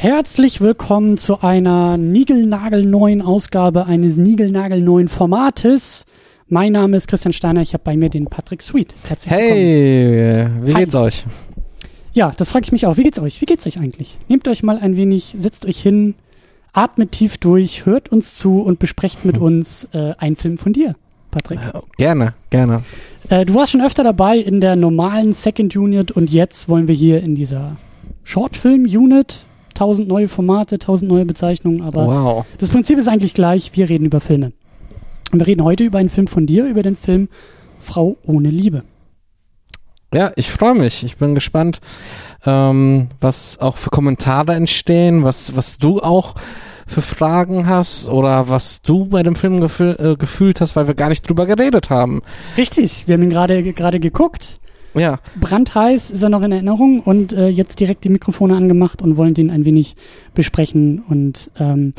Herzlich willkommen zu einer niegelnagelneuen Ausgabe eines niegelnagelneuen Formates. Mein Name ist Christian Steiner, ich habe bei mir den Patrick Sweet. Herzlich hey, wie Hi. geht's euch? Ja, das frage ich mich auch. Wie geht's euch? Wie geht's euch eigentlich? Nehmt euch mal ein wenig, setzt euch hin, atmet tief durch, hört uns zu und besprecht mit uns äh, einen Film von dir, Patrick. Äh, gerne, gerne. Äh, du warst schon öfter dabei in der normalen Second Unit und jetzt wollen wir hier in dieser Shortfilm-Unit tausend neue Formate, tausend neue Bezeichnungen, aber wow. das Prinzip ist eigentlich gleich. Wir reden über Filme. Und wir reden heute über einen Film von dir, über den Film Frau ohne Liebe. Ja, ich freue mich. Ich bin gespannt, ähm, was auch für Kommentare entstehen, was, was du auch für Fragen hast oder was du bei dem Film gefühl, äh, gefühlt hast, weil wir gar nicht drüber geredet haben. Richtig, wir haben ihn gerade gerade geguckt. Ja. Brandheiß ist er noch in Erinnerung und äh, jetzt direkt die Mikrofone angemacht und wollen den ein wenig besprechen. Und ähm,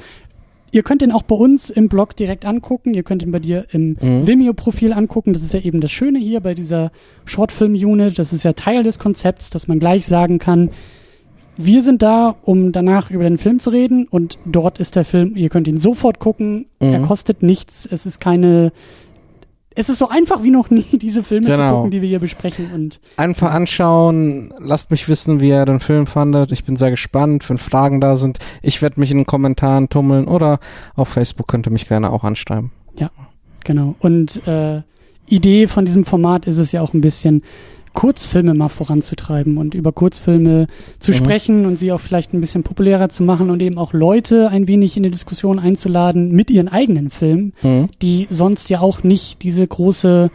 ihr könnt den auch bei uns im Blog direkt angucken. Ihr könnt ihn bei dir im mhm. Vimeo-Profil angucken. Das ist ja eben das Schöne hier bei dieser Shortfilm-Unit. Das ist ja Teil des Konzepts, dass man gleich sagen kann, wir sind da, um danach über den Film zu reden und dort ist der Film, ihr könnt ihn sofort gucken, mhm. er kostet nichts, es ist keine es ist so einfach wie noch nie, diese Filme genau. zu gucken, die wir hier besprechen. Und einfach anschauen, lasst mich wissen, wie ihr den Film fandet. Ich bin sehr gespannt, wenn Fragen da sind. Ich werde mich in den Kommentaren tummeln oder auf Facebook könnt ihr mich gerne auch anschreiben. Ja, genau. Und äh, Idee von diesem Format ist es ja auch ein bisschen, Kurzfilme mal voranzutreiben und über Kurzfilme zu mhm. sprechen und sie auch vielleicht ein bisschen populärer zu machen und eben auch Leute ein wenig in die Diskussion einzuladen mit ihren eigenen Filmen, mhm. die sonst ja auch nicht diese große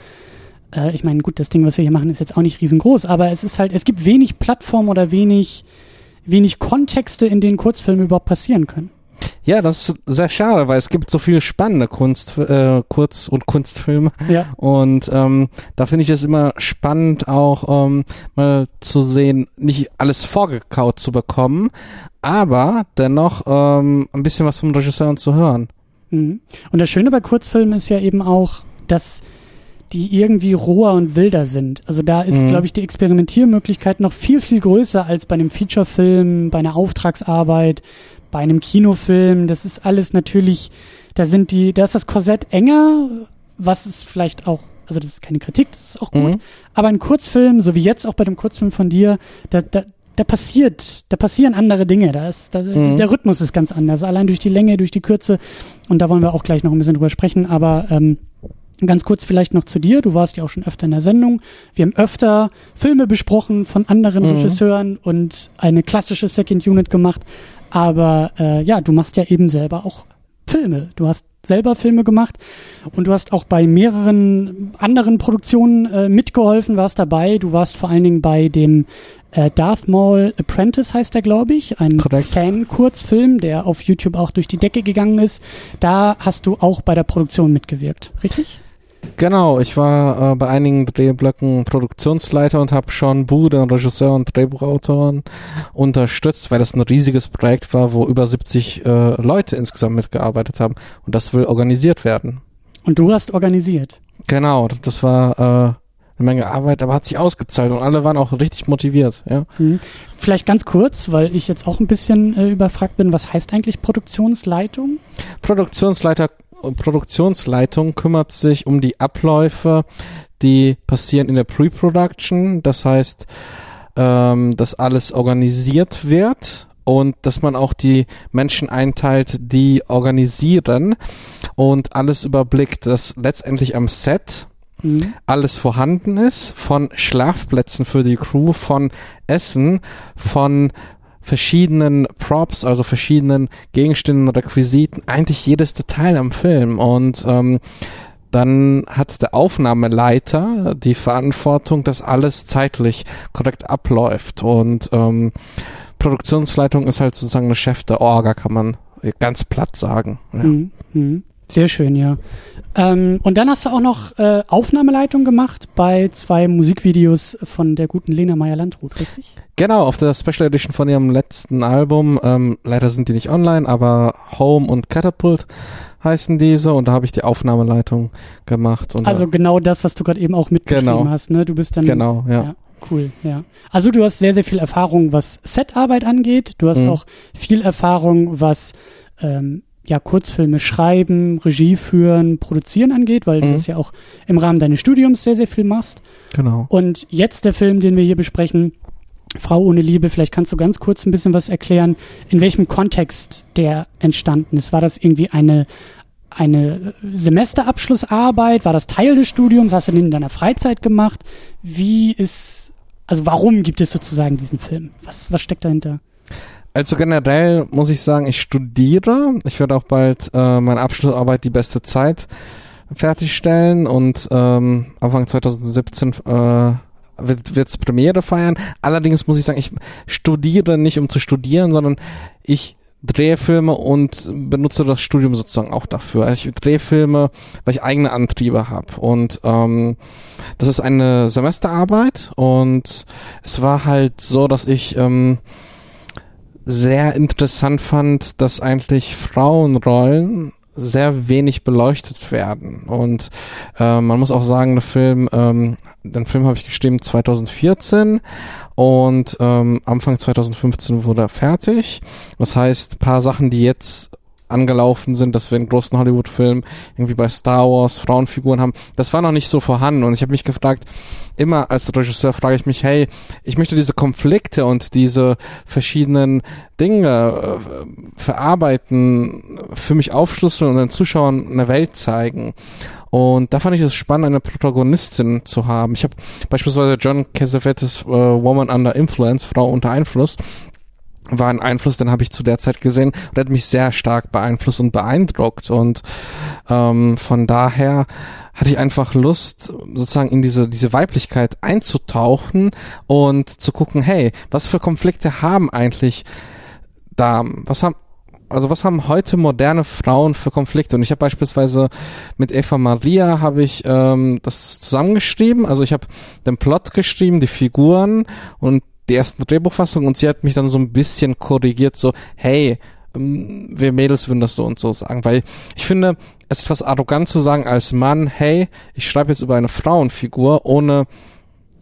äh, ich meine, gut, das Ding, was wir hier machen, ist jetzt auch nicht riesengroß, aber es ist halt, es gibt wenig Plattform oder wenig, wenig Kontexte, in denen Kurzfilme überhaupt passieren können. Ja, das ist sehr schade, weil es gibt so viele spannende Kunst, äh, Kurz- und Kunstfilme. Ja. Und ähm, da finde ich es immer spannend, auch ähm, mal zu sehen, nicht alles vorgekaut zu bekommen, aber dennoch ähm, ein bisschen was vom Regisseur zu hören. Mhm. Und das Schöne bei Kurzfilmen ist ja eben auch, dass die irgendwie roher und wilder sind. Also da ist, mhm. glaube ich, die Experimentiermöglichkeit noch viel, viel größer als bei einem Featurefilm, bei einer Auftragsarbeit, bei einem Kinofilm, das ist alles natürlich, da sind die, da ist das Korsett enger, was ist vielleicht auch, also das ist keine Kritik, das ist auch gut, mhm. aber ein Kurzfilm, so wie jetzt auch bei dem Kurzfilm von dir, da, da, da passiert, da passieren andere Dinge, da ist, da, mhm. der Rhythmus ist ganz anders, allein durch die Länge, durch die Kürze und da wollen wir auch gleich noch ein bisschen drüber sprechen, aber ähm, Ganz kurz vielleicht noch zu dir. Du warst ja auch schon öfter in der Sendung. Wir haben öfter Filme besprochen von anderen mhm. Regisseuren und eine klassische Second Unit gemacht. Aber äh, ja, du machst ja eben selber auch Filme. Du hast selber Filme gemacht und du hast auch bei mehreren anderen Produktionen äh, mitgeholfen, warst dabei. Du warst vor allen Dingen bei dem äh, Darth Maul Apprentice heißt der, glaube ich, ein Fan-Kurzfilm, der auf YouTube auch durch die Decke gegangen ist. Da hast du auch bei der Produktion mitgewirkt, richtig? Genau, ich war äh, bei einigen Drehblöcken Produktionsleiter und habe Sean Boo, den Regisseur und Drehbuchautoren, unterstützt, weil das ein riesiges Projekt war, wo über 70 äh, Leute insgesamt mitgearbeitet haben. Und das will organisiert werden. Und du hast organisiert? Genau, das war äh, eine Menge Arbeit, aber hat sich ausgezahlt und alle waren auch richtig motiviert. Ja. Mhm. Vielleicht ganz kurz, weil ich jetzt auch ein bisschen äh, überfragt bin, was heißt eigentlich Produktionsleitung? Produktionsleiter Produktionsleitung kümmert sich um die Abläufe, die passieren in der Pre-Production. Das heißt, ähm, dass alles organisiert wird und dass man auch die Menschen einteilt, die organisieren und alles überblickt, dass letztendlich am Set mhm. alles vorhanden ist, von Schlafplätzen für die Crew, von Essen, von verschiedenen Props, also verschiedenen Gegenständen, Requisiten, eigentlich jedes Detail am Film und ähm, dann hat der Aufnahmeleiter die Verantwortung, dass alles zeitlich korrekt abläuft und ähm, Produktionsleitung ist halt sozusagen eine Chef der Orga, kann man ganz platt sagen. Ja. Mhm. Sehr schön, ja. Ähm, und dann hast du auch noch äh, Aufnahmeleitung gemacht bei zwei Musikvideos von der guten Lena Meyer-Landrut, richtig? Genau, auf der Special Edition von ihrem letzten Album. Ähm, leider sind die nicht online, aber Home und Catapult heißen diese und da habe ich die Aufnahmeleitung gemacht. also genau das, was du gerade eben auch mitgeschrieben genau. hast, ne? Du bist dann genau, ja. ja. Cool, ja. Also du hast sehr, sehr viel Erfahrung, was Setarbeit angeht. Du hast Mhm. auch viel Erfahrung, was ähm, ja, Kurzfilme schreiben, Regie führen, produzieren angeht, weil du Mhm. das ja auch im Rahmen deines Studiums sehr, sehr viel machst. Genau. Und jetzt der Film, den wir hier besprechen, Frau ohne Liebe, vielleicht kannst du ganz kurz ein bisschen was erklären, in welchem Kontext der entstanden ist. War das irgendwie eine, eine Semesterabschlussarbeit? War das Teil des Studiums? Hast du den in deiner Freizeit gemacht? Wie ist, also warum gibt es sozusagen diesen Film? Was, was steckt dahinter? Also generell muss ich sagen, ich studiere. Ich werde auch bald äh, meine Abschlussarbeit die beste Zeit fertigstellen und ähm, Anfang 2017 äh, wird wird's Premiere feiern. Allerdings muss ich sagen, ich studiere nicht um zu studieren, sondern ich drehe Filme und benutze das Studium sozusagen auch dafür. Also ich drehe Filme, weil ich eigene Antriebe habe und ähm, das ist eine Semesterarbeit und es war halt so, dass ich ähm, sehr interessant fand, dass eigentlich Frauenrollen sehr wenig beleuchtet werden. Und äh, man muss auch sagen, der Film, ähm, den Film habe ich geschrieben 2014 und ähm, Anfang 2015 wurde er fertig. Das heißt, paar Sachen, die jetzt angelaufen sind, dass wir in großen Hollywood-Filmen irgendwie bei Star Wars Frauenfiguren haben, das war noch nicht so vorhanden. Und ich habe mich gefragt, immer als Regisseur frage ich mich, hey, ich möchte diese Konflikte und diese verschiedenen Dinge äh, verarbeiten, für mich aufschlüsseln und den Zuschauern eine Welt zeigen. Und da fand ich es spannend, eine Protagonistin zu haben. Ich habe beispielsweise John Cassavetes äh, Woman Under Influence, Frau unter Einfluss, war ein Einfluss, den habe ich zu der Zeit gesehen und hat mich sehr stark beeinflusst und beeindruckt. Und ähm, von daher hatte ich einfach Lust, sozusagen in diese, diese Weiblichkeit einzutauchen und zu gucken, hey, was für Konflikte haben eigentlich da, was haben, also was haben heute moderne Frauen für Konflikte? Und ich habe beispielsweise mit Eva Maria habe ich ähm, das zusammengeschrieben. Also ich habe den Plot geschrieben, die Figuren und die ersten Drehbuchfassungen und sie hat mich dann so ein bisschen korrigiert, so, hey, wir Mädels würden das so und so sagen, weil ich finde, es ist etwas arrogant zu sagen als Mann, hey, ich schreibe jetzt über eine Frauenfigur, ohne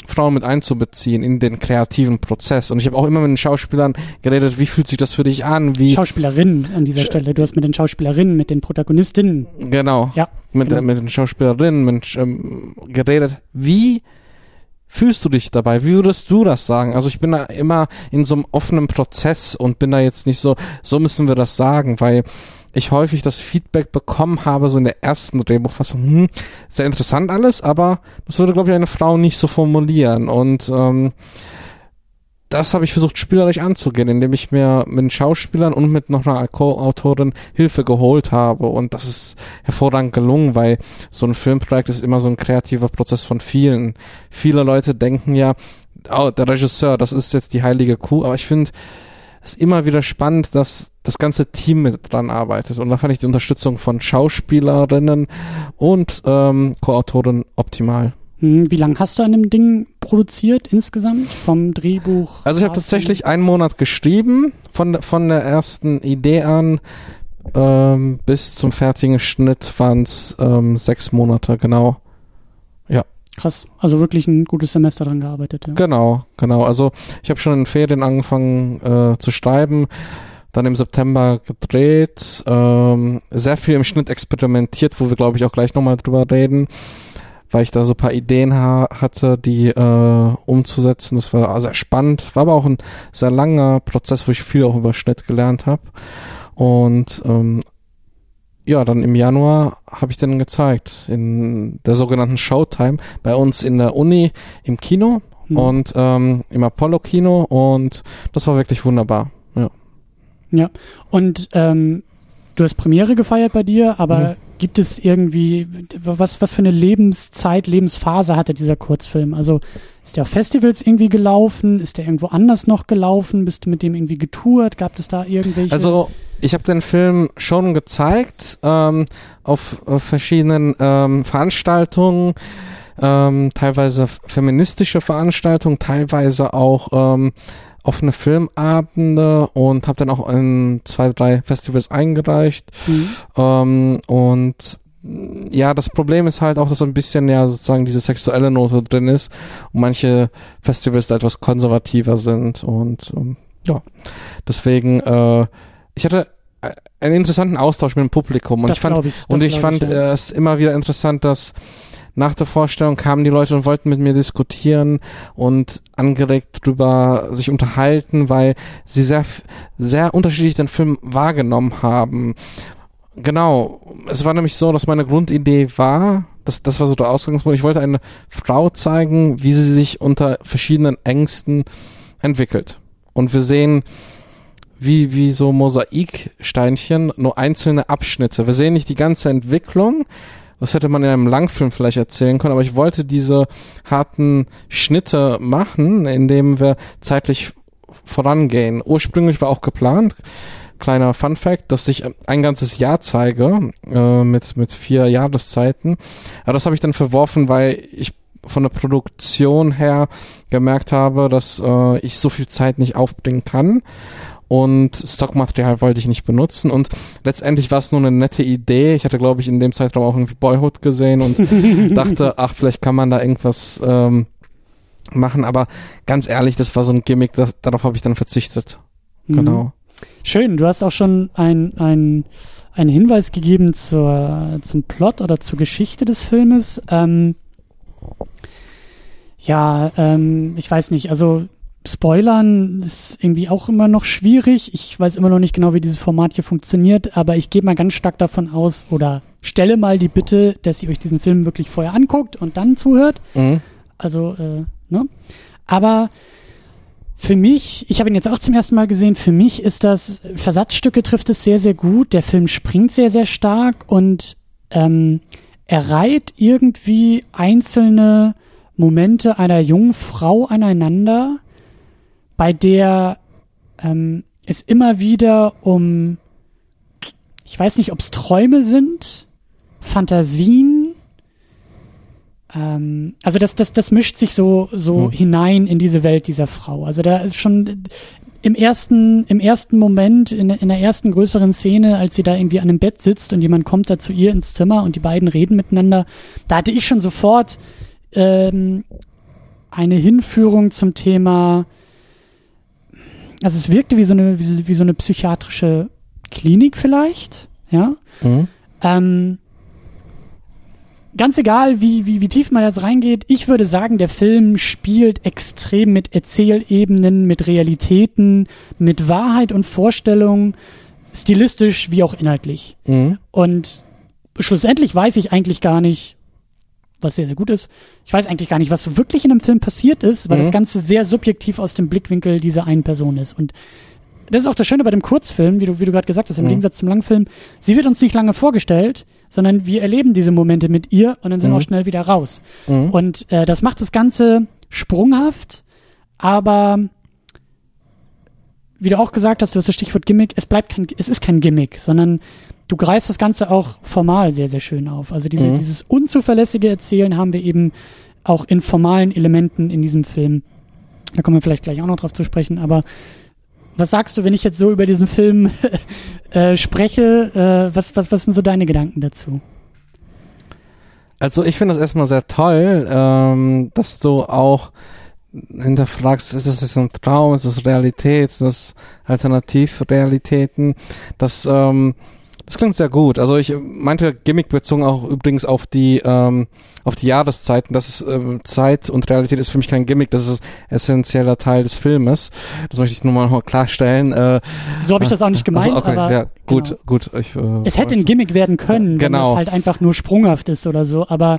Frauen mit einzubeziehen in den kreativen Prozess. Und ich habe auch immer mit den Schauspielern geredet, wie fühlt sich das für dich an? Wie Schauspielerinnen an dieser Sch- Stelle. Du hast mit den Schauspielerinnen, mit den Protagonistinnen. genau Ja, mit, genau. mit den Schauspielerinnen mit, ähm, geredet. Wie fühlst du dich dabei? Wie würdest du das sagen? Also ich bin da immer in so einem offenen Prozess und bin da jetzt nicht so, so müssen wir das sagen, weil ich häufig das Feedback bekommen habe, so in der ersten Drehbuchfassung, hm, sehr interessant alles, aber das würde, glaube ich, eine Frau nicht so formulieren. Und ähm, das habe ich versucht spielerisch anzugehen, indem ich mir mit Schauspielern und mit noch einer Co-Autorin Hilfe geholt habe. Und das ist hervorragend gelungen, weil so ein Filmprojekt ist immer so ein kreativer Prozess von vielen. Viele Leute denken ja, oh, der Regisseur, das ist jetzt die heilige Kuh, aber ich finde es immer wieder spannend, dass das ganze Team mit dran arbeitet. Und da fand ich die Unterstützung von Schauspielerinnen und ähm, Co-Autoren optimal. Hm, Wie lange hast du an dem Ding produziert insgesamt? Vom Drehbuch? Also ich habe tatsächlich einen Monat geschrieben, von, von der ersten Idee an ähm, bis zum fertigen Schnitt waren es ähm, sechs Monate, genau. Krass. Also wirklich ein gutes Semester dran gearbeitet, ja. Genau, genau. Also ich habe schon in den Ferien angefangen äh, zu schreiben, dann im September gedreht, ähm, sehr viel im Schnitt experimentiert, wo wir glaube ich auch gleich nochmal drüber reden, weil ich da so ein paar Ideen ha hatte, die äh, umzusetzen. Das war sehr spannend, war aber auch ein sehr langer Prozess, wo ich viel auch über Schnitt gelernt habe. Und ähm, ja, dann im Januar habe ich den gezeigt in der sogenannten Showtime bei uns in der Uni im Kino Hm. und ähm, im Apollo Kino und das war wirklich wunderbar. Ja. Und ähm, du hast Premiere gefeiert bei dir, aber Mhm. Gibt es irgendwie, was, was für eine Lebenszeit, Lebensphase hatte dieser Kurzfilm? Also ist der auf Festivals irgendwie gelaufen? Ist der irgendwo anders noch gelaufen? Bist du mit dem irgendwie getourt? Gab es da irgendwelche? Also ich habe den Film schon gezeigt ähm, auf, auf verschiedenen ähm, Veranstaltungen, ähm, teilweise feministische Veranstaltungen, teilweise auch ähm, offene Filmabende und habe dann auch in zwei, drei Festivals eingereicht. Hm. Ähm, und ja, das Problem ist halt auch, dass so ein bisschen ja sozusagen diese sexuelle Note drin ist und manche Festivals da etwas konservativer sind und ähm, ja, deswegen, äh, ich hatte einen interessanten Austausch mit dem Publikum und Das ich fand ich, und ich fand ich, ja. äh, es immer wieder interessant, dass nach der Vorstellung kamen die Leute und wollten mit mir diskutieren und angeregt drüber sich unterhalten, weil sie sehr, sehr unterschiedlich den Film wahrgenommen haben. Genau. Es war nämlich so, dass meine Grundidee war, das, das war so der Ausgangspunkt, ich wollte eine Frau zeigen, wie sie sich unter verschiedenen Ängsten entwickelt. Und wir sehen, wie, wie so Mosaiksteinchen, nur einzelne Abschnitte. Wir sehen nicht die ganze Entwicklung. Das hätte man in einem Langfilm vielleicht erzählen können, aber ich wollte diese harten Schnitte machen, indem wir zeitlich vorangehen. Ursprünglich war auch geplant, kleiner Fun Fact, dass ich ein ganzes Jahr zeige, äh, mit, mit vier Jahreszeiten. Aber das habe ich dann verworfen, weil ich von der Produktion her gemerkt habe, dass äh, ich so viel Zeit nicht aufbringen kann. Und Stockmaterial wollte ich nicht benutzen. Und letztendlich war es nur eine nette Idee. Ich hatte, glaube ich, in dem Zeitraum auch irgendwie Boyhood gesehen und dachte, ach, vielleicht kann man da irgendwas ähm, machen. Aber ganz ehrlich, das war so ein Gimmick, das, darauf habe ich dann verzichtet. Mhm. Genau. Schön, du hast auch schon ein, ein, einen Hinweis gegeben zur, zum Plot oder zur Geschichte des Filmes. Ähm, ja, ähm, ich weiß nicht, also Spoilern ist irgendwie auch immer noch schwierig. Ich weiß immer noch nicht genau, wie dieses Format hier funktioniert, aber ich gehe mal ganz stark davon aus oder stelle mal die Bitte, dass ihr euch diesen Film wirklich vorher anguckt und dann zuhört. Mhm. Also, äh, ne? Aber für mich, ich habe ihn jetzt auch zum ersten Mal gesehen, für mich ist das, Versatzstücke trifft es sehr, sehr gut. Der Film springt sehr, sehr stark und ähm, er reiht irgendwie einzelne Momente einer jungen Frau aneinander, bei der ähm, es immer wieder um, ich weiß nicht, ob es Träume sind, Fantasien, ähm, also das, das, das mischt sich so, so Hm. hinein in diese Welt dieser Frau. Also da ist schon im ersten, im ersten Moment, in, in der ersten größeren Szene, als sie da irgendwie an einem Bett sitzt und jemand kommt da zu ihr ins Zimmer und die beiden reden miteinander, da hatte ich schon sofort ähm, eine Hinführung zum Thema, also es wirkte wie so eine, wie, wie so eine psychiatrische Klinik vielleicht, ja. Mhm. Ähm, ganz egal, wie, wie, wie tief man jetzt reingeht, ich würde sagen, der Film spielt extrem mit Erzählebenen, mit Realitäten, mit Wahrheit und Vorstellung, stilistisch wie auch inhaltlich. Mhm. Und schlussendlich weiß ich eigentlich gar nicht, was sehr, sehr gut ist. Ich weiß eigentlich gar nicht, was so wirklich in dem Film passiert ist, weil Mhm. das Ganze sehr subjektiv aus dem Blickwinkel dieser einen Person ist. Und das ist auch das Schöne bei dem Kurzfilm, wie du, wie du gerade gesagt hast, im Mhm. Gegensatz zum Langfilm. Sie wird uns nicht lange vorgestellt, sondern wir erleben diese Momente mit ihr und dann sind Mhm. wir auch schnell wieder raus. Mhm. Und äh, das macht das Ganze sprunghaft, aber wie du auch gesagt hast, du hast das Stichwort Gimmick, es bleibt kein, es ist kein Gimmick, sondern du greifst das Ganze auch formal sehr, sehr schön auf. Also diese, Mhm. dieses unzuverlässige Erzählen haben wir eben auch in formalen Elementen in diesem Film. Da kommen wir vielleicht gleich auch noch drauf zu sprechen, aber was sagst du, wenn ich jetzt so über diesen Film äh, spreche? Äh, was, was, was sind so deine Gedanken dazu? Also ich finde das erstmal sehr toll, ähm, dass du auch hinterfragst, ist es jetzt ein Traum, ist es Realität, ist es Alternativrealitäten? Das, ähm, das klingt sehr gut. Also ich meinte Gimmick bezogen auch übrigens auf die ähm, auf die Jahreszeiten. Das ist ähm, Zeit und Realität ist für mich kein Gimmick. Das ist essentieller Teil des Filmes. Das möchte ich nur mal klarstellen. Äh, So habe ich das auch nicht gemeint, also okay, aber ja, gut, genau. gut. Ich, äh, es hätte ein Gimmick werden können, wenn Genau. es halt einfach nur sprunghaft ist oder so, aber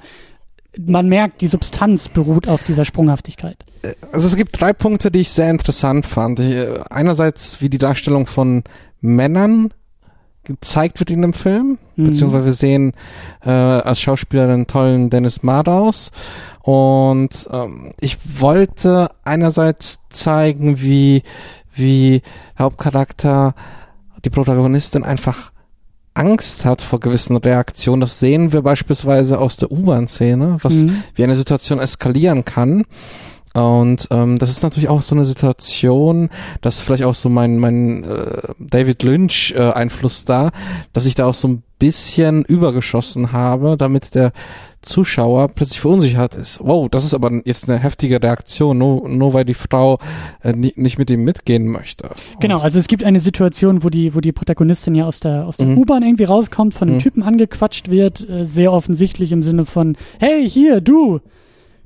man merkt, die Substanz beruht auf dieser Sprunghaftigkeit. Also es gibt drei Punkte, die ich sehr interessant fand. Äh, einerseits, wie die Darstellung von Männern gezeigt wird in dem Film, Mhm. beziehungsweise wir sehen äh, als Schauspieler den tollen Dennis Madaus und ähm, ich wollte einerseits zeigen, wie wie Hauptcharakter die Protagonistin einfach Angst hat vor gewissen Reaktionen. Das sehen wir beispielsweise aus der U-Bahn-Szene, was Mhm. wie eine Situation eskalieren kann. Und ähm, das ist natürlich auch so eine Situation, dass vielleicht auch so mein mein äh, David Lynch äh, Einfluss da, dass ich da auch so ein bisschen übergeschossen habe, damit der Zuschauer plötzlich verunsichert ist. Wow, das ist aber jetzt eine heftige Reaktion, nur, nur weil die Frau äh, nie, nicht mit ihm mitgehen möchte. Genau, also es gibt eine Situation, wo die, wo die Protagonistin ja aus der, aus der mhm. U-Bahn irgendwie rauskommt, von einem mhm. Typen angequatscht wird, äh, sehr offensichtlich im Sinne von, hey, hier, du,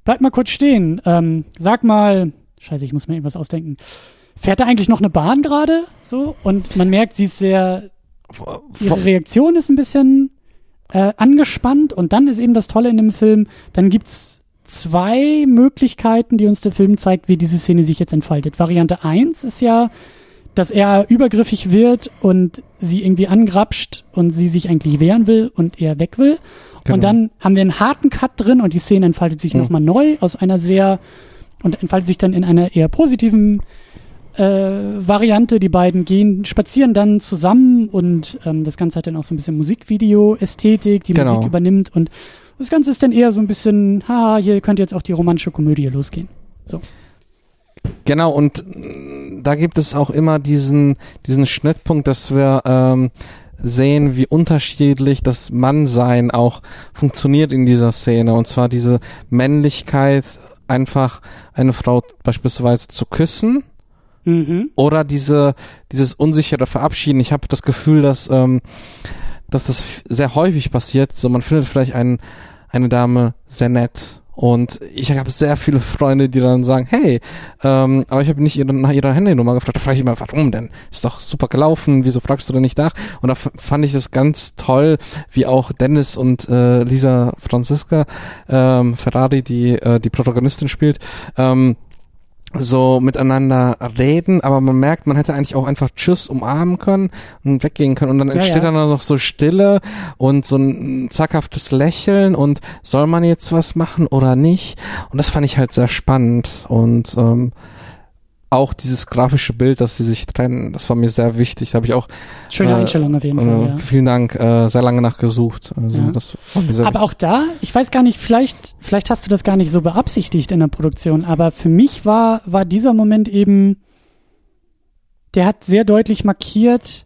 bleib mal kurz stehen, ähm, sag mal, scheiße, ich muss mir irgendwas ausdenken. Fährt da eigentlich noch eine Bahn gerade? So? Und man merkt, sie ist sehr, ihre Reaktion ist ein bisschen äh, angespannt und dann ist eben das Tolle in dem Film, dann gibt's zwei Möglichkeiten, die uns der Film zeigt, wie diese Szene sich jetzt entfaltet. Variante eins ist ja, dass er übergriffig wird und sie irgendwie angrapscht und sie sich eigentlich wehren will und er weg will. Genau. Und dann haben wir einen harten Cut drin und die Szene entfaltet sich mhm. nochmal neu aus einer sehr und entfaltet sich dann in einer eher positiven äh, Variante. Die beiden gehen, spazieren dann zusammen und ähm, das Ganze hat dann auch so ein bisschen Musikvideo-Ästhetik, die genau. Musik übernimmt und das Ganze ist dann eher so ein bisschen, haha, hier könnte jetzt auch die romantische Komödie losgehen. So. Genau, und da gibt es auch immer diesen, diesen Schnittpunkt, dass wir ähm, sehen, wie unterschiedlich das Mannsein auch funktioniert in dieser Szene. Und zwar diese Männlichkeit, einfach eine Frau beispielsweise zu küssen Mhm. Oder diese, dieses unsichere Verabschieden. Ich habe das Gefühl, dass, ähm, dass das sehr häufig passiert. So, man findet vielleicht einen, eine Dame sehr nett und ich habe sehr viele Freunde, die dann sagen, hey, ähm, aber ich habe nicht ihre, nach ihrer Handynummer gefragt. Da frage ich immer, warum denn? Ist doch super gelaufen, wieso fragst du denn nicht nach? Und da fand ich das ganz toll, wie auch Dennis und äh, Lisa Franziska ähm, Ferrari, die äh, die Protagonistin spielt, ähm, so miteinander reden, aber man merkt, man hätte eigentlich auch einfach Tschüss umarmen können und weggehen können und dann entsteht ja, ja. dann noch so Stille und so ein zackhaftes Lächeln und soll man jetzt was machen oder nicht? Und das fand ich halt sehr spannend und ähm, auch dieses grafische Bild, dass sie sich trennen, das war mir sehr wichtig. Da habe ich auch schöne äh, Einstellung auf jeden äh, Fall. Ja. Vielen Dank, äh, sehr lange nachgesucht. Also ja. das war mir sehr aber wichtig. auch da, ich weiß gar nicht, vielleicht, vielleicht hast du das gar nicht so beabsichtigt in der Produktion, aber für mich war war dieser Moment eben, der hat sehr deutlich markiert.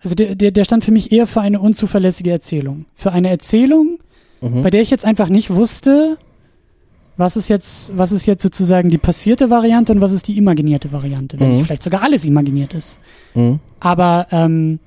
Also der, der, der stand für mich eher für eine unzuverlässige Erzählung. Für eine Erzählung, mhm. bei der ich jetzt einfach nicht wusste, was ist jetzt, was ist jetzt sozusagen die passierte Variante und was ist die imaginierte Variante, wenn mhm. vielleicht sogar alles imaginiert ist. Mhm. Aber ähm,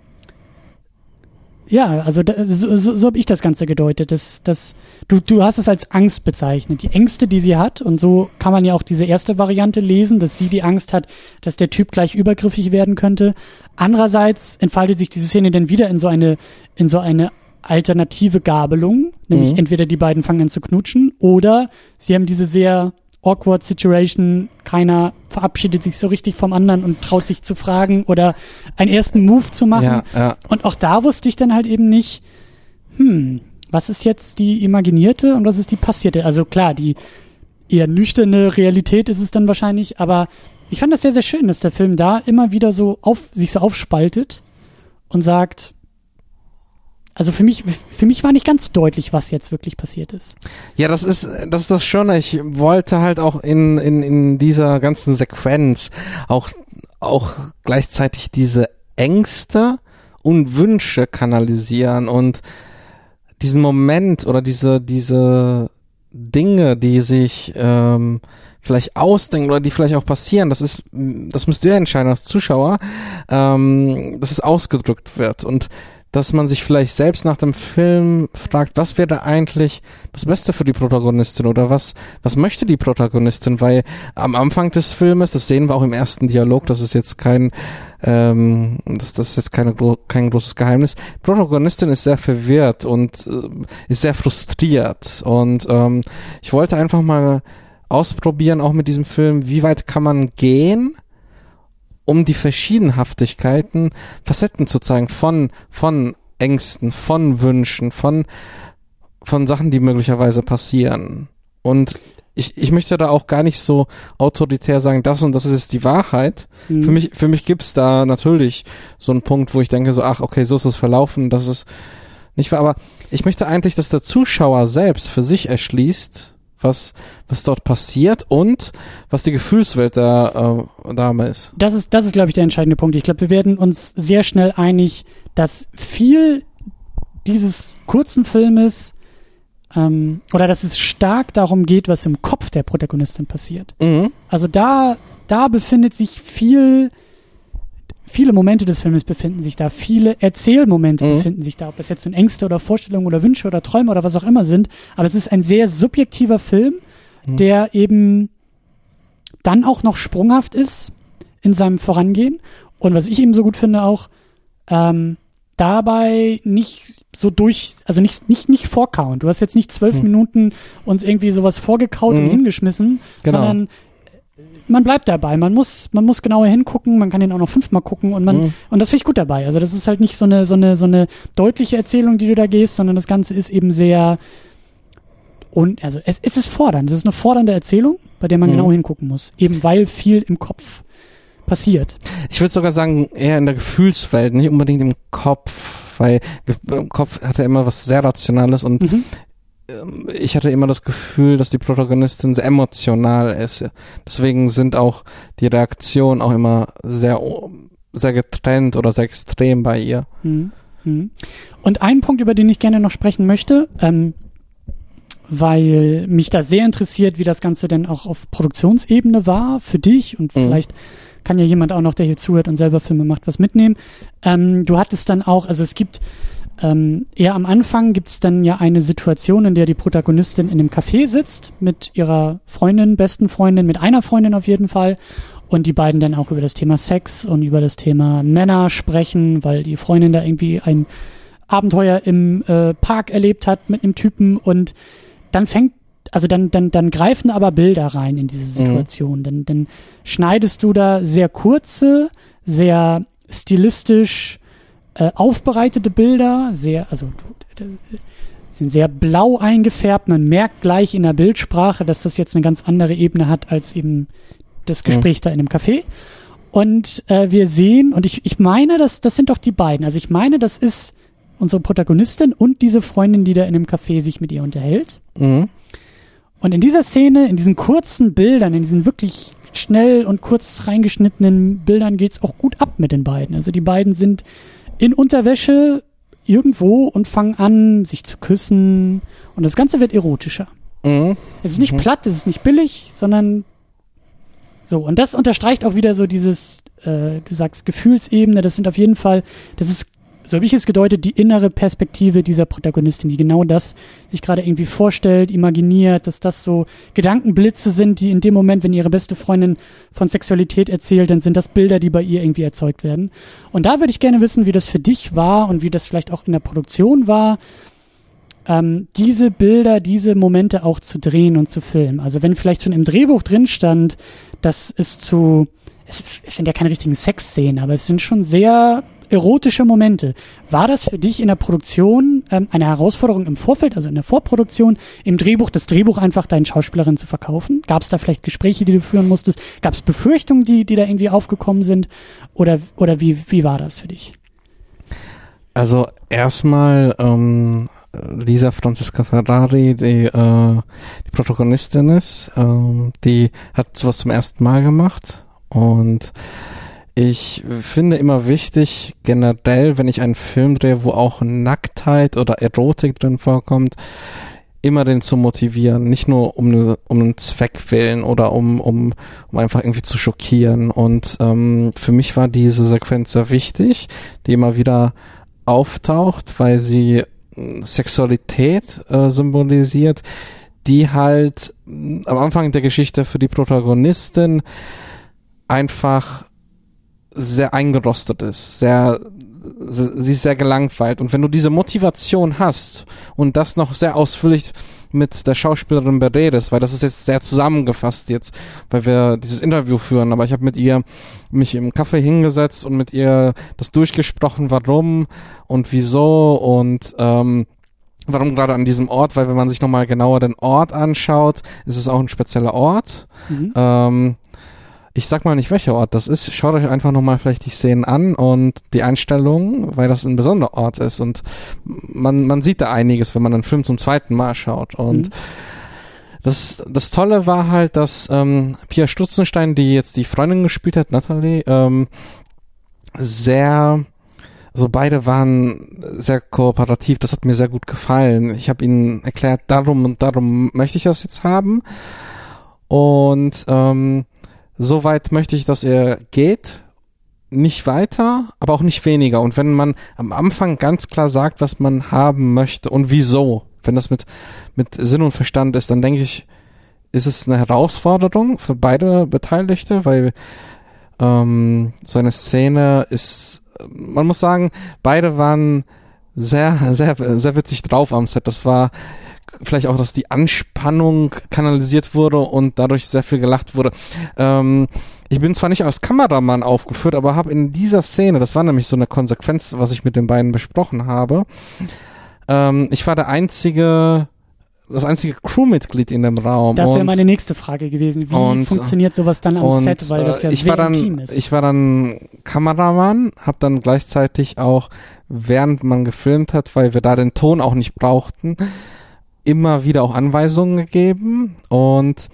ja, also da, so, so, so habe ich das Ganze gedeutet. Dass, dass du, du hast es als Angst bezeichnet, die Ängste, die sie hat. Und so kann man ja auch diese erste Variante lesen, dass sie die Angst hat, dass der Typ gleich übergriffig werden könnte. Andererseits entfaltet sich diese Szene dann wieder in so eine, in so eine alternative Gabelung, nämlich mhm. entweder die beiden fangen an zu knutschen oder sie haben diese sehr awkward Situation, keiner verabschiedet sich so richtig vom anderen und traut sich zu fragen oder einen ersten Move zu machen. Ja, ja. Und auch da wusste ich dann halt eben nicht, hm, was ist jetzt die imaginierte und was ist die passierte? Also klar, die eher nüchterne Realität ist es dann wahrscheinlich, aber ich fand das sehr, sehr schön, dass der Film da immer wieder so auf, sich so aufspaltet und sagt, also für mich, für mich war nicht ganz deutlich, was jetzt wirklich passiert ist. Ja, das ist, das ist das Schöne. Ich wollte halt auch in, in, in dieser ganzen Sequenz auch, auch gleichzeitig diese Ängste und Wünsche kanalisieren und diesen Moment oder diese, diese Dinge, die sich ähm, vielleicht ausdenken oder die vielleicht auch passieren, das ist, das müsst ihr entscheiden als Zuschauer, ähm, dass es ausgedrückt wird. Und dass man sich vielleicht selbst nach dem Film fragt, was wäre eigentlich das Beste für die Protagonistin oder was, was möchte die Protagonistin? Weil am Anfang des Filmes, das sehen wir auch im ersten Dialog, das ist jetzt kein, ähm, das, das ist jetzt keine, kein großes Geheimnis. Die Protagonistin ist sehr verwirrt und äh, ist sehr frustriert und ähm, ich wollte einfach mal ausprobieren, auch mit diesem Film, wie weit kann man gehen, um die Verschiedenhaftigkeiten, Facetten zu zeigen von, von Ängsten, von Wünschen, von, von Sachen, die möglicherweise passieren. Und ich, ich möchte da auch gar nicht so autoritär sagen, das und das ist die Wahrheit. Mhm. Für mich, für mich gibt's da natürlich so einen Punkt, wo ich denke so, ach, okay, so ist es verlaufen, das ist nicht wahr. Aber ich möchte eigentlich, dass der Zuschauer selbst für sich erschließt, was, was dort passiert und was die Gefühlswelt der äh, Dame ist. Das ist, das ist, glaube ich, der entscheidende Punkt. Ich glaube, wir werden uns sehr schnell einig, dass viel dieses kurzen Filmes ähm, oder dass es stark darum geht, was im Kopf der Protagonistin passiert. Mhm. Also da, da befindet sich viel, viele Momente des Filmes befinden sich da, viele Erzählmomente Mhm. befinden sich da, ob das jetzt nun Ängste oder Vorstellungen oder Wünsche oder Träume oder was auch immer sind. Aber es ist ein sehr subjektiver Film, Mhm. der eben dann auch noch sprunghaft ist in seinem Vorangehen. Und was ich eben so gut finde auch, ähm, dabei nicht so durch, also nicht, nicht, nicht vorkauen. Du hast jetzt nicht zwölf Hm. Minuten uns irgendwie sowas vorgekaut und Mhm. hingeschmissen, Genau. sondern man bleibt dabei. Man muss, man muss genauer hingucken, man kann den auch noch fünfmal gucken und man, Mhm. und das finde ich gut dabei. Also das ist halt nicht so eine, so eine, so eine deutliche Erzählung, die du da gehst, sondern das Ganze ist eben sehr, und, also es, es ist fordernd. Es ist eine fordernde Erzählung, bei der man Mhm. genau hingucken muss. Eben weil viel im Kopf passiert. Ich würde sogar sagen, eher in der Gefühlswelt, nicht unbedingt im Kopf, weil im Kopf hat er immer was sehr Rationales und Mhm. Ähm, ich hatte immer das Gefühl, dass die Protagonistin sehr emotional ist. Deswegen sind auch die Reaktionen auch immer sehr, sehr getrennt oder sehr extrem bei ihr. Mhm. Mhm. Und ein Punkt, über den ich gerne noch sprechen möchte, ähm, weil mich da sehr interessiert, wie das Ganze denn auch auf Produktionsebene war für dich und Mhm. vielleicht kann ja jemand auch noch, der hier zuhört und selber Filme macht, was mitnehmen. Ähm, du hattest dann auch, also es gibt ähm, eher am Anfang gibt es dann ja eine Situation, in der die Protagonistin in einem Café sitzt mit ihrer Freundin, besten Freundin, mit einer Freundin auf jeden Fall und die beiden dann auch über das Thema Sex und über das Thema Männer sprechen, weil die Freundin da irgendwie ein Abenteuer im äh, Park erlebt hat mit einem Typen und dann fängt, also dann, dann, dann greifen aber Bilder rein in diese Mhm. Situation. Dann, dann schneidest du da sehr kurze, sehr stilistisch äh, aufbereitete Bilder, sehr, also sind sehr blau eingefärbt. Man merkt gleich in der Bildsprache, dass das jetzt eine ganz andere Ebene hat als eben das Gespräch da in einem Café. Und äh, wir sehen, und ich, ich meine, das, das sind doch die beiden. Also ich meine, das ist unsere Protagonistin und diese Freundin, die da in einem Café sich mit ihr unterhält. Mhm. Und in dieser Szene, in diesen kurzen Bildern, in diesen wirklich schnell und kurz reingeschnittenen Bildern geht's auch gut ab mit den beiden. Also die beiden sind in Unterwäsche irgendwo und fangen an, sich zu küssen. Und das Ganze wird erotischer. Mhm. Es ist nicht Mhm. platt, es ist nicht billig, sondern so. Und das unterstreicht auch wieder so dieses, äh, du sagst Gefühlsebene. Das sind auf jeden Fall, das ist, so habe ich es gedeutet, die innere Perspektive dieser Protagonistin, die genau das sich gerade irgendwie vorstellt, imaginiert, dass das so Gedankenblitze sind, die in dem Moment, wenn ihre beste Freundin von Sexualität erzählt, dann sind das Bilder, die bei ihr irgendwie erzeugt werden. Und da würde ich gerne wissen, wie das für dich war und wie das vielleicht auch in der Produktion war ähm, diese Bilder, diese Momente auch zu drehen und zu filmen. Also wenn vielleicht schon im Drehbuch drin stand, dass es zu, es, ist, es sind ja keine richtigen Sexszenen, aber es sind schon sehr erotische Momente. War das für dich in der Produktion ähm, eine Herausforderung im Vorfeld, also in der Vorproduktion, im Drehbuch, das Drehbuch einfach deinen Schauspielerinnen zu verkaufen? Gab es da vielleicht Gespräche, die du führen musstest? Gab es Befürchtungen, die, die da irgendwie aufgekommen sind? Oder, oder wie, wie war das für dich? Also erstmal ähm, Lisa Franziska Ferrari, die, äh, die Protagonistin ist, ähm, die hat sowas zum ersten Mal gemacht und ich finde immer wichtig, generell, wenn ich einen Film drehe, wo auch Nacktheit oder Erotik drin vorkommt, immer den zu motivieren, nicht nur um, um einen Zweck willen oder um, um, um einfach irgendwie zu schockieren. Und ähm, für mich war diese Sequenz sehr wichtig, die immer wieder auftaucht, weil sie mh, Sexualität äh, symbolisiert, die halt mh, am Anfang der Geschichte für die Protagonistin einfach sehr eingerostet ist, sehr sie ist sehr gelangweilt und wenn du diese Motivation hast und das noch sehr ausführlich mit der Schauspielerin beredest, weil das ist jetzt sehr zusammengefasst jetzt, weil wir dieses Interview führen, aber ich habe mit ihr mich im Kaffee hingesetzt und mit ihr das durchgesprochen, warum und wieso und ähm, warum gerade an diesem Ort, weil wenn man sich nochmal genauer den Ort anschaut, ist es auch ein spezieller Ort. Mhm. Ähm, ich sag mal nicht, welcher Ort das ist. Schaut euch einfach nochmal vielleicht die Szenen an und die Einstellungen, weil das ein besonderer Ort ist. Und man, man sieht da einiges, wenn man einen Film zum zweiten Mal schaut. Und Mhm. das, das Tolle war halt, dass ähm, Pia Stutzenstein, die jetzt die Freundin gespielt hat, Natalie, ähm, sehr, also beide waren sehr kooperativ. Das hat mir sehr gut gefallen. Ich habe ihnen erklärt, darum und darum möchte ich das jetzt haben. Und ähm, so weit möchte ich, dass er geht. Nicht weiter, aber auch nicht weniger. Und wenn man am Anfang ganz klar sagt, was man haben möchte und wieso, wenn das mit, mit Sinn und Verstand ist, dann denke ich, ist es eine Herausforderung für beide Beteiligte, weil ähm, so eine Szene ist, man muss sagen, beide waren sehr, sehr, sehr witzig drauf am Set. Das war vielleicht auch, dass die Anspannung kanalisiert wurde und dadurch sehr viel gelacht wurde. Ähm, ich bin zwar nicht als Kameramann aufgeführt, aber habe in dieser Szene, das war nämlich so eine Konsequenz, was ich mit den beiden besprochen habe, ähm, ich war der einzige das einzige Crewmitglied in dem Raum. Das wäre meine nächste Frage gewesen. Wie und, funktioniert sowas dann am und, Set, weil das ja ich sehr war dann, intim ist? Ich war dann Kameramann, habe dann gleichzeitig auch, während man gefilmt hat, weil wir da den Ton auch nicht brauchten, immer wieder auch Anweisungen gegeben und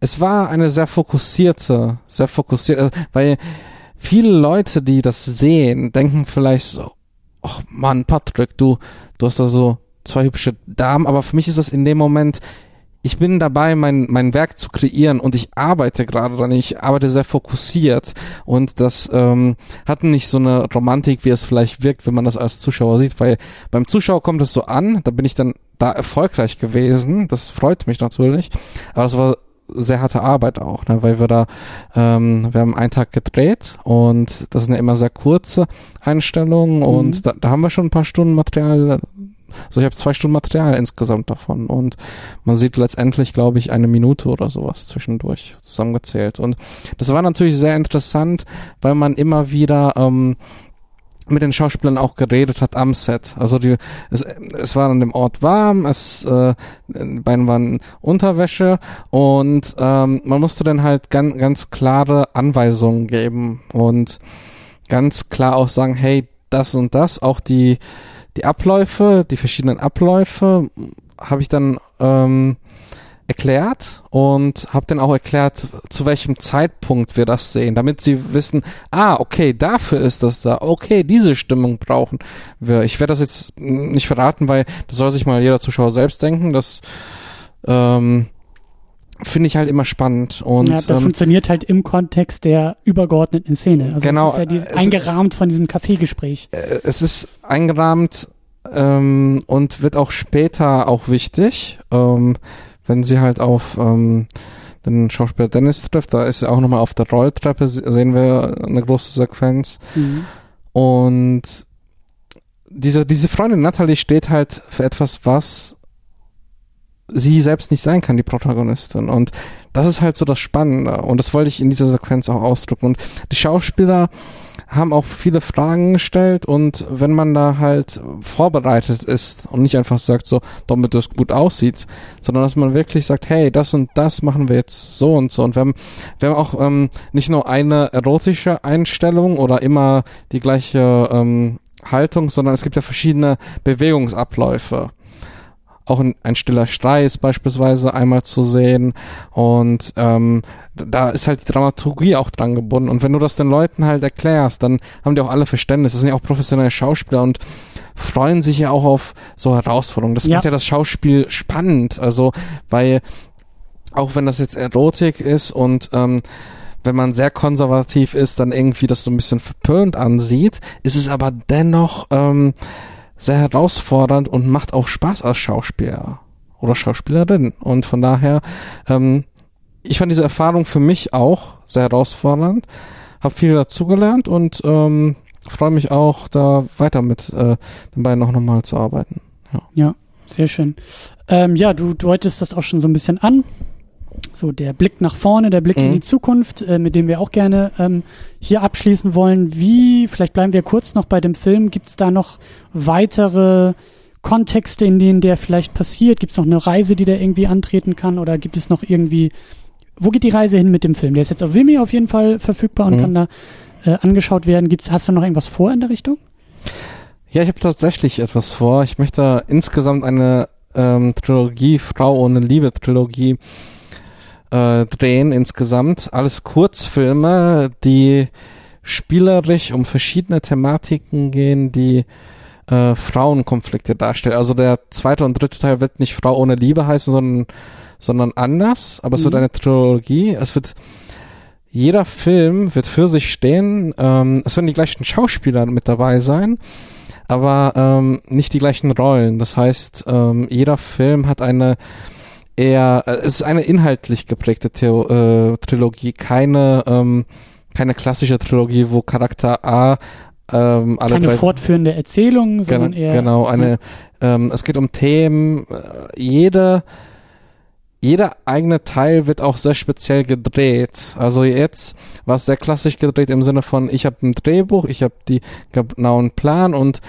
es war eine sehr fokussierte, sehr fokussierte, weil viele Leute, die das sehen, denken vielleicht so, ach Mann, Patrick, du, du hast da so zwei hübsche Damen, aber für mich ist das in dem Moment, ich bin dabei, mein, mein Werk zu kreieren und ich arbeite gerade dran. Ich arbeite sehr fokussiert und das ähm, hat nicht so eine Romantik, wie es vielleicht wirkt, wenn man das als Zuschauer sieht, weil beim Zuschauer kommt es so an, da bin ich dann da erfolgreich gewesen. Das freut mich natürlich, aber es war sehr harte Arbeit auch, ne, weil wir da, ähm, wir haben einen Tag gedreht und das sind ja immer sehr kurze Einstellungen mhm. und da, da haben wir schon ein paar Stunden Material also ich habe zwei Stunden Material insgesamt davon und man sieht letztendlich, glaube ich, eine Minute oder sowas zwischendurch zusammengezählt. Und das war natürlich sehr interessant, weil man immer wieder ähm, mit den Schauspielern auch geredet hat am Set. Also die, es, es war an dem Ort warm, es äh, beiden waren Unterwäsche und ähm, man musste dann halt ganz, ganz klare Anweisungen geben und ganz klar auch sagen, hey, das und das, auch die die Abläufe, die verschiedenen Abläufe habe ich dann ähm, erklärt und habe dann auch erklärt, zu welchem Zeitpunkt wir das sehen, damit sie wissen, ah, okay, dafür ist das da, okay, diese Stimmung brauchen wir. Ich werde das jetzt nicht verraten, weil das soll sich mal jeder Zuschauer selbst denken, das ähm, finde ich halt immer spannend. Und, ja, das ähm, funktioniert halt im Kontext der übergeordneten Szene. Also genau, es ist ja die, eingerahmt von diesem Kaffeegespräch. Äh, es ist eingerahmt ähm, und wird auch später auch wichtig, ähm, wenn sie halt auf ähm, den Schauspieler Dennis trifft. Da ist er auch nochmal auf der Rolltreppe, sehen wir eine große Sequenz. Mhm. Und diese, diese Freundin Natalie steht halt für etwas, was sie selbst nicht sein kann, die Protagonistin. Und das ist halt so das Spannende. Und das wollte ich in dieser Sequenz auch ausdrücken. Und die Schauspieler haben auch viele Fragen gestellt und wenn man da halt vorbereitet ist und nicht einfach sagt so, damit das gut aussieht, sondern dass man wirklich sagt, hey, das und das machen wir jetzt so und so. Und wir haben, wir haben auch ähm, nicht nur eine erotische Einstellung oder immer die gleiche ähm, Haltung, sondern es gibt ja verschiedene Bewegungsabläufe auch ein, ein stiller Schrei ist beispielsweise einmal zu sehen und ähm, da ist halt die Dramaturgie auch dran gebunden und wenn du das den Leuten halt erklärst, dann haben die auch alle Verständnis. Das sind ja auch professionelle Schauspieler und freuen sich ja auch auf so Herausforderungen. Das ja. macht ja das Schauspiel spannend, also weil auch wenn das jetzt Erotik ist und ähm, wenn man sehr konservativ ist, dann irgendwie das so ein bisschen verpönt ansieht, ist es aber dennoch ähm, sehr herausfordernd und macht auch Spaß als Schauspieler oder Schauspielerin. Und von daher, ähm, ich fand diese Erfahrung für mich auch sehr herausfordernd, habe viel dazugelernt und ähm, freue mich auch, da weiter mit äh, den beiden auch nochmal zu arbeiten. Ja, ja sehr schön. Ähm, ja, du deutest das auch schon so ein bisschen an so der Blick nach vorne, der Blick mhm. in die Zukunft, äh, mit dem wir auch gerne ähm, hier abschließen wollen. Wie, vielleicht bleiben wir kurz noch bei dem Film, gibt es da noch weitere Kontexte, in denen der vielleicht passiert? Gibt es noch eine Reise, die der irgendwie antreten kann? Oder gibt es noch irgendwie, wo geht die Reise hin mit dem Film? Der ist jetzt auf Vimeo auf jeden Fall verfügbar und mhm. kann da äh, angeschaut werden. Gibt's, hast du noch irgendwas vor in der Richtung? Ja, ich habe tatsächlich etwas vor. Ich möchte insgesamt eine ähm, Trilogie, Frau ohne Liebe Trilogie äh, drehen insgesamt. Alles Kurzfilme, die spielerisch um verschiedene Thematiken gehen, die äh, Frauenkonflikte darstellen. Also der zweite und dritte Teil wird nicht Frau ohne Liebe heißen, sondern, sondern anders, aber mhm. es wird mhm. eine Trilogie. Es wird jeder Film wird für sich stehen. Ähm, es werden die gleichen Schauspieler mit dabei sein, aber ähm, nicht die gleichen Rollen. Das heißt, ähm, jeder Film hat eine eher, äh, es ist eine inhaltlich geprägte Theo äh, Trilogie, keine ähm, keine klassische Trilogie, wo Charakter A ähm, alle keine fortführende Erzählung, sondern genau, eher genau eine. Ähm, es geht um Themen. Äh, jede jeder eigene Teil wird auch sehr speziell gedreht. Also jetzt war es sehr klassisch gedreht im Sinne von, ich habe ein Drehbuch, ich habe die genauen Plan und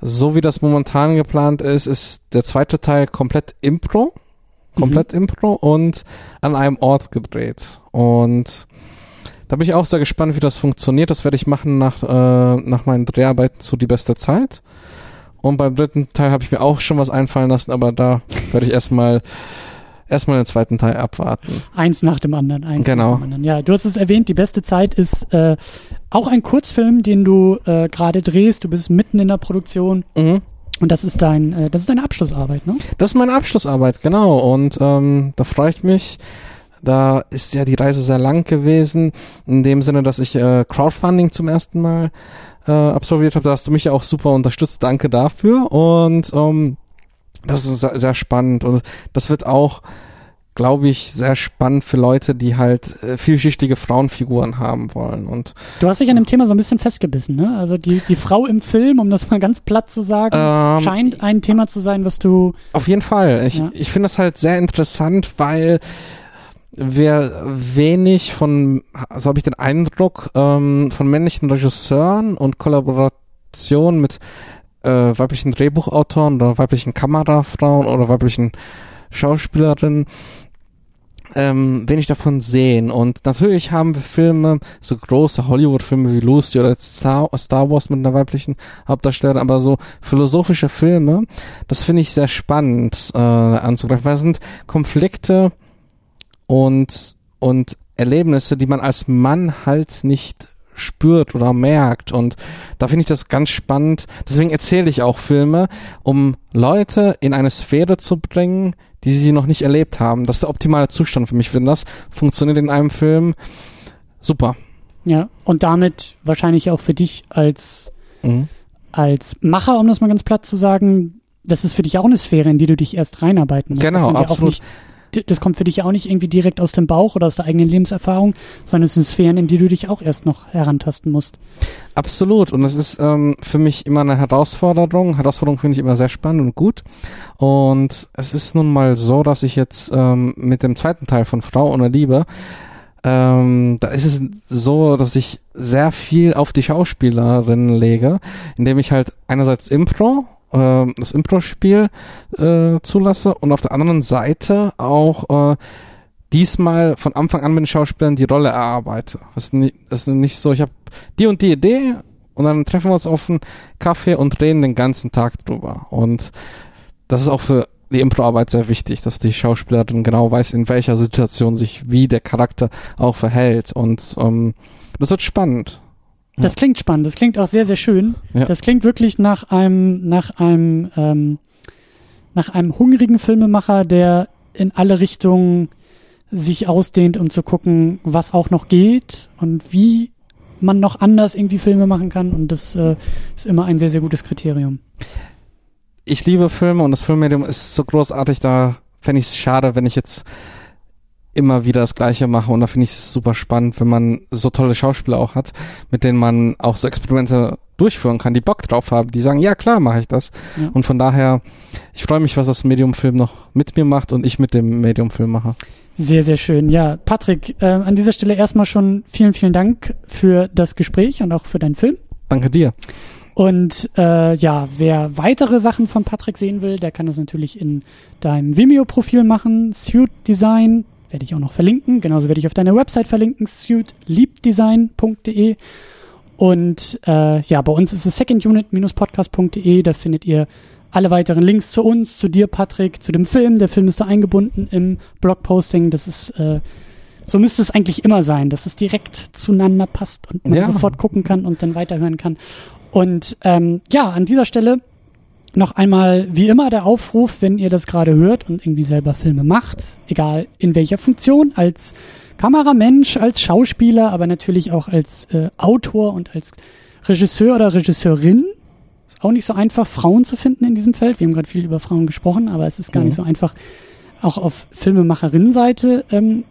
so wie das momentan geplant ist, ist der zweite Teil komplett Impro, komplett mhm. Impro und an einem Ort gedreht. Und da bin ich auch sehr gespannt, wie das funktioniert. Das werde ich machen nach, äh, nach meinen Dreharbeiten zu Die beste Zeit. Und beim dritten Teil habe ich mir auch schon was einfallen lassen, aber da werde ich erstmal erstmal den zweiten Teil abwarten. Eins nach dem anderen, eins genau. nach dem anderen. Ja, du hast es erwähnt, die beste Zeit ist äh, auch ein Kurzfilm, den du äh, gerade drehst. Du bist mitten in der Produktion. Mhm. Und das ist dein, äh, das ist deine Abschlussarbeit, ne? Das ist meine Abschlussarbeit, genau. Und ähm, da freue ich mich. Da ist ja die Reise sehr lang gewesen, in dem Sinne, dass ich äh, Crowdfunding zum ersten Mal äh, absolviert habe. Da hast du mich ja auch super unterstützt. Danke dafür. Und ähm, das ist sehr spannend und das wird auch, glaube ich, sehr spannend für Leute, die halt äh, vielschichtige Frauenfiguren haben wollen. Und du hast dich an dem Thema so ein bisschen festgebissen, ne? Also die die Frau im Film, um das mal ganz platt zu sagen, ähm, scheint ein Thema zu sein, was du auf jeden Fall. Ich ja. ich finde das halt sehr interessant, weil wir wenig von, so habe ich den Eindruck, ähm, von männlichen Regisseuren und Kollaboration mit äh, weiblichen Drehbuchautoren oder weiblichen Kamerafrauen oder weiblichen Schauspielerinnen ähm, wenig davon sehen. Und natürlich haben wir Filme, so große Hollywood-Filme wie Lucy oder Star, Star Wars mit einer weiblichen Hauptdarstellerin, aber so philosophische Filme, das finde ich sehr spannend äh, anzugreifen, weil es sind Konflikte und, und Erlebnisse, die man als Mann halt nicht spürt oder merkt. Und da finde ich das ganz spannend. Deswegen erzähle ich auch Filme, um Leute in eine Sphäre zu bringen, die sie noch nicht erlebt haben. Das ist der optimale Zustand für mich. Wenn das funktioniert in einem Film, super. Ja, und damit wahrscheinlich auch für dich als, mhm. als Macher, um das mal ganz platt zu sagen, das ist für dich auch eine Sphäre, in die du dich erst reinarbeiten musst. Genau, absolut. Ja das kommt für dich ja auch nicht irgendwie direkt aus dem Bauch oder aus der eigenen Lebenserfahrung, sondern es sind Sphären, in die du dich auch erst noch herantasten musst. Absolut. Und es ist ähm, für mich immer eine Herausforderung. Herausforderung finde ich immer sehr spannend und gut. Und es ist nun mal so, dass ich jetzt ähm, mit dem zweiten Teil von Frau ohne Liebe ähm, da ist es so, dass ich sehr viel auf die Schauspielerin lege, indem ich halt einerseits Impro äh, das Impro-Spiel äh, zulasse und auf der anderen Seite auch äh, diesmal von Anfang an mit den Schauspielern die Rolle erarbeite. Das ist nicht, das ist nicht so, ich habe die und die Idee und dann treffen wir uns auf einen Kaffee und reden den ganzen Tag drüber. Und das ist auch für die Impro-Arbeit sehr wichtig, dass die Schauspielerin genau weiß, in welcher Situation sich wie der Charakter auch verhält. Und ähm, das wird spannend. Das ja. klingt spannend, das klingt auch sehr, sehr schön. Ja. Das klingt wirklich nach einem, nach einem, ähm, nach einem hungrigen Filmemacher, der in alle Richtungen sich ausdehnt, um zu gucken, was auch noch geht und wie man noch anders irgendwie Filme machen kann. Und das äh, ist immer ein sehr, sehr gutes Kriterium. Ich liebe Filme und das Filmmedium ist so großartig, da fände ich es schade, wenn ich jetzt immer wieder das Gleiche mache und da finde ich es super spannend, wenn man so tolle Schauspieler auch hat, mit denen man auch so Experimente durchführen kann, die Bock drauf haben, die sagen, ja klar, mache ich das. Ja. Und von daher, ich freue mich, was das Mediumfilm noch mit mir macht und ich mit dem Mediumfilm mache. Sehr, sehr schön. Ja, Patrick, äh, an dieser Stelle erstmal schon vielen, vielen Dank für das Gespräch und auch für deinen Film. Danke dir. Und äh, ja, wer weitere Sachen von Patrick sehen will, der kann das natürlich in deinem Vimeo-Profil machen. Suit Design, werde ich auch noch verlinken. Genauso werde ich auf deine Website verlinken, suitliebdesign.de. Und äh, ja, bei uns ist es secondunit-podcast.de. Da findet ihr alle weiteren Links zu uns, zu dir, Patrick, zu dem Film. Der Film ist da eingebunden im Blogposting. Das ist, äh, so müsste es eigentlich immer sein, dass es direkt zueinander passt und man Ja. sofort gucken kann und dann weiterhören kann. Und ähm, ja, an dieser Stelle noch einmal, wie immer, der Aufruf, wenn ihr das gerade hört und irgendwie selber Filme macht, egal in welcher Funktion, als Kameramensch, als Schauspieler, aber natürlich auch als äh, Autor und als Regisseur oder Regisseurin. Ist auch nicht so einfach, Frauen zu finden in diesem Feld. Wir haben gerade viel über Frauen gesprochen, aber es ist gar Mhm. nicht so einfach, auch auf Filmemacherinnenseite ähm,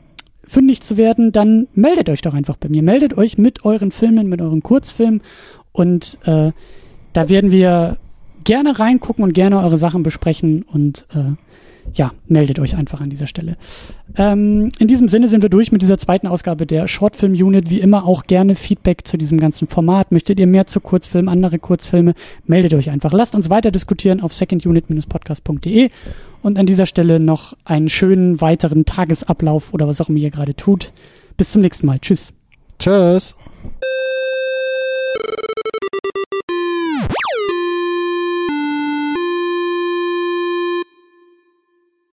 fündig zu werden. Dann meldet euch doch einfach bei mir. Meldet euch mit euren Filmen, mit euren Kurzfilmen und äh, da werden wir gerne reingucken und gerne eure Sachen besprechen und äh, ja, meldet euch einfach an dieser Stelle. Ähm, in diesem Sinne sind wir durch mit dieser zweiten Ausgabe der Shortfilm Unit. Wie immer auch gerne Feedback zu diesem ganzen Format. Möchtet ihr mehr zu Kurzfilmen, andere Kurzfilme, meldet euch einfach. Lasst uns weiter diskutieren auf secondunit-podcast.de und an dieser Stelle noch einen schönen weiteren Tagesablauf oder was auch immer ihr gerade tut. Bis zum nächsten Mal. Tschüss. Tschüss.